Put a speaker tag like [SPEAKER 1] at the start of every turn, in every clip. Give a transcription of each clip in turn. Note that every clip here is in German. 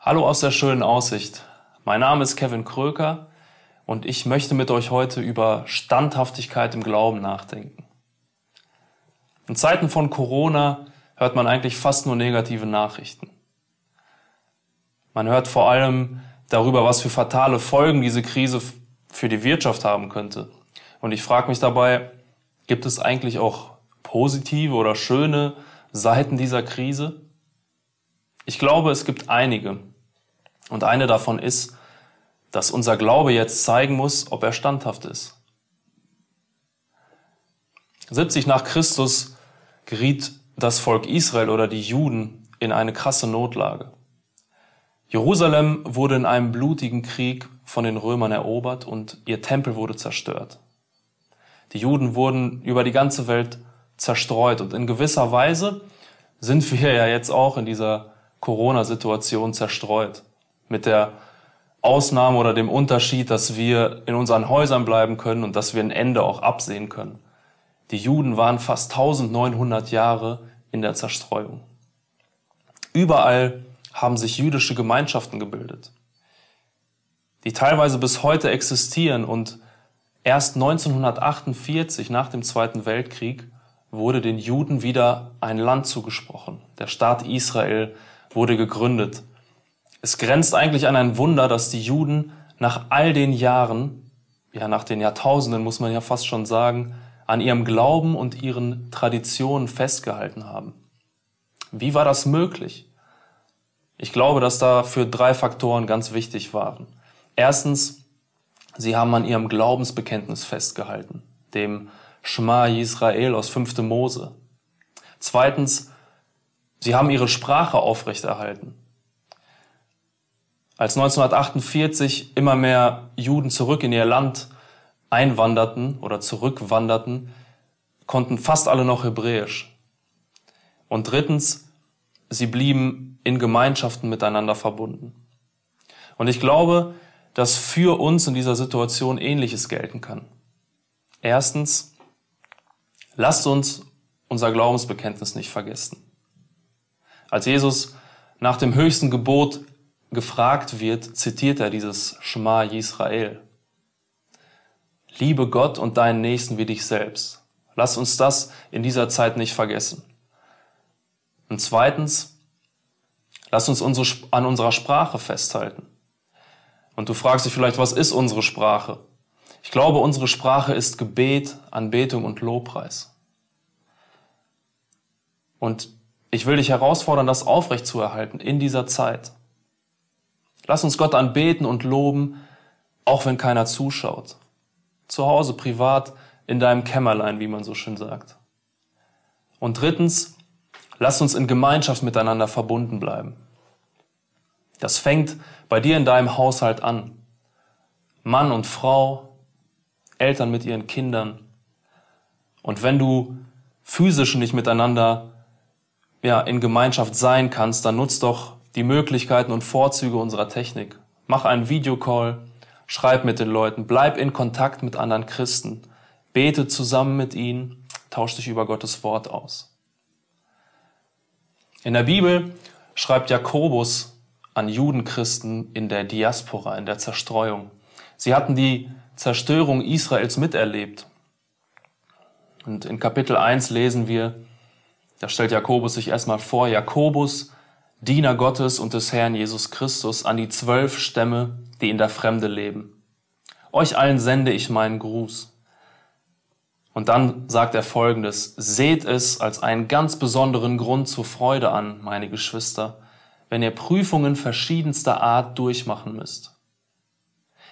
[SPEAKER 1] Hallo aus der schönen Aussicht. Mein Name ist Kevin Kröker und ich möchte mit euch heute über Standhaftigkeit im Glauben nachdenken. In Zeiten von Corona hört man eigentlich fast nur negative Nachrichten. Man hört vor allem darüber, was für fatale Folgen diese Krise für die Wirtschaft haben könnte. Und ich frage mich dabei, gibt es eigentlich auch positive oder schöne Seiten dieser Krise? Ich glaube, es gibt einige. Und eine davon ist, dass unser Glaube jetzt zeigen muss, ob er standhaft ist. 70 nach Christus geriet das Volk Israel oder die Juden in eine krasse Notlage. Jerusalem wurde in einem blutigen Krieg von den Römern erobert und ihr Tempel wurde zerstört. Die Juden wurden über die ganze Welt zerstreut und in gewisser Weise sind wir ja jetzt auch in dieser Corona-Situation zerstreut. Mit der Ausnahme oder dem Unterschied, dass wir in unseren Häusern bleiben können und dass wir ein Ende auch absehen können. Die Juden waren fast 1900 Jahre in der Zerstreuung. Überall haben sich jüdische Gemeinschaften gebildet, die teilweise bis heute existieren und erst 1948 nach dem Zweiten Weltkrieg wurde den Juden wieder ein Land zugesprochen. Der Staat Israel wurde gegründet. Es grenzt eigentlich an ein Wunder, dass die Juden nach all den Jahren, ja nach den Jahrtausenden muss man ja fast schon sagen, an ihrem Glauben und ihren Traditionen festgehalten haben. Wie war das möglich? Ich glaube, dass dafür drei Faktoren ganz wichtig waren. Erstens, sie haben an ihrem Glaubensbekenntnis festgehalten, dem Shema Yisrael aus 5. Mose. Zweitens, sie haben ihre Sprache aufrechterhalten. Als 1948 immer mehr Juden zurück in ihr Land einwanderten oder zurückwanderten, konnten fast alle noch Hebräisch. Und drittens, sie blieben in Gemeinschaften miteinander verbunden. Und ich glaube, dass für uns in dieser Situation Ähnliches gelten kann. Erstens, lasst uns unser Glaubensbekenntnis nicht vergessen. Als Jesus nach dem höchsten Gebot gefragt wird, zitiert er dieses Shema Yisrael. Liebe Gott und deinen Nächsten wie dich selbst. Lass uns das in dieser Zeit nicht vergessen. Und zweitens, lass uns unsere, an unserer Sprache festhalten. Und du fragst dich vielleicht, was ist unsere Sprache? Ich glaube, unsere Sprache ist Gebet, Anbetung und Lobpreis. Und ich will dich herausfordern, das aufrechtzuerhalten in dieser Zeit. Lass uns Gott anbeten und loben, auch wenn keiner zuschaut. Zu Hause, privat, in deinem Kämmerlein, wie man so schön sagt. Und drittens, lass uns in Gemeinschaft miteinander verbunden bleiben. Das fängt bei dir in deinem Haushalt an. Mann und Frau, Eltern mit ihren Kindern. Und wenn du physisch nicht miteinander ja, in Gemeinschaft sein kannst, dann nutzt doch die Möglichkeiten und Vorzüge unserer Technik. Mach einen Videocall, schreib mit den Leuten, bleib in Kontakt mit anderen Christen, bete zusammen mit ihnen, tausch dich über Gottes Wort aus. In der Bibel schreibt Jakobus an Judenchristen in der Diaspora, in der Zerstreuung. Sie hatten die Zerstörung Israels miterlebt. Und in Kapitel 1 lesen wir, da stellt Jakobus sich erstmal vor, Jakobus, Diener Gottes und des Herrn Jesus Christus, an die zwölf Stämme, die in der Fremde leben. Euch allen sende ich meinen Gruß. Und dann sagt er folgendes, seht es als einen ganz besonderen Grund zur Freude an, meine Geschwister, wenn ihr Prüfungen verschiedenster Art durchmachen müsst.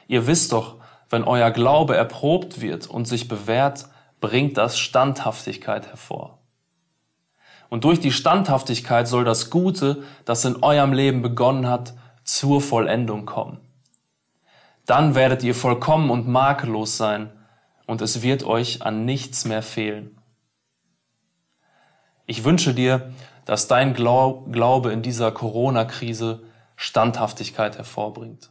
[SPEAKER 1] Ihr wisst doch, wenn euer Glaube erprobt wird und sich bewährt, bringt das Standhaftigkeit hervor. Und durch die Standhaftigkeit soll das Gute, das in eurem Leben begonnen hat, zur Vollendung kommen. Dann werdet ihr vollkommen und makellos sein und es wird euch an nichts mehr fehlen. Ich wünsche dir, dass dein Glaube in dieser Corona-Krise Standhaftigkeit hervorbringt.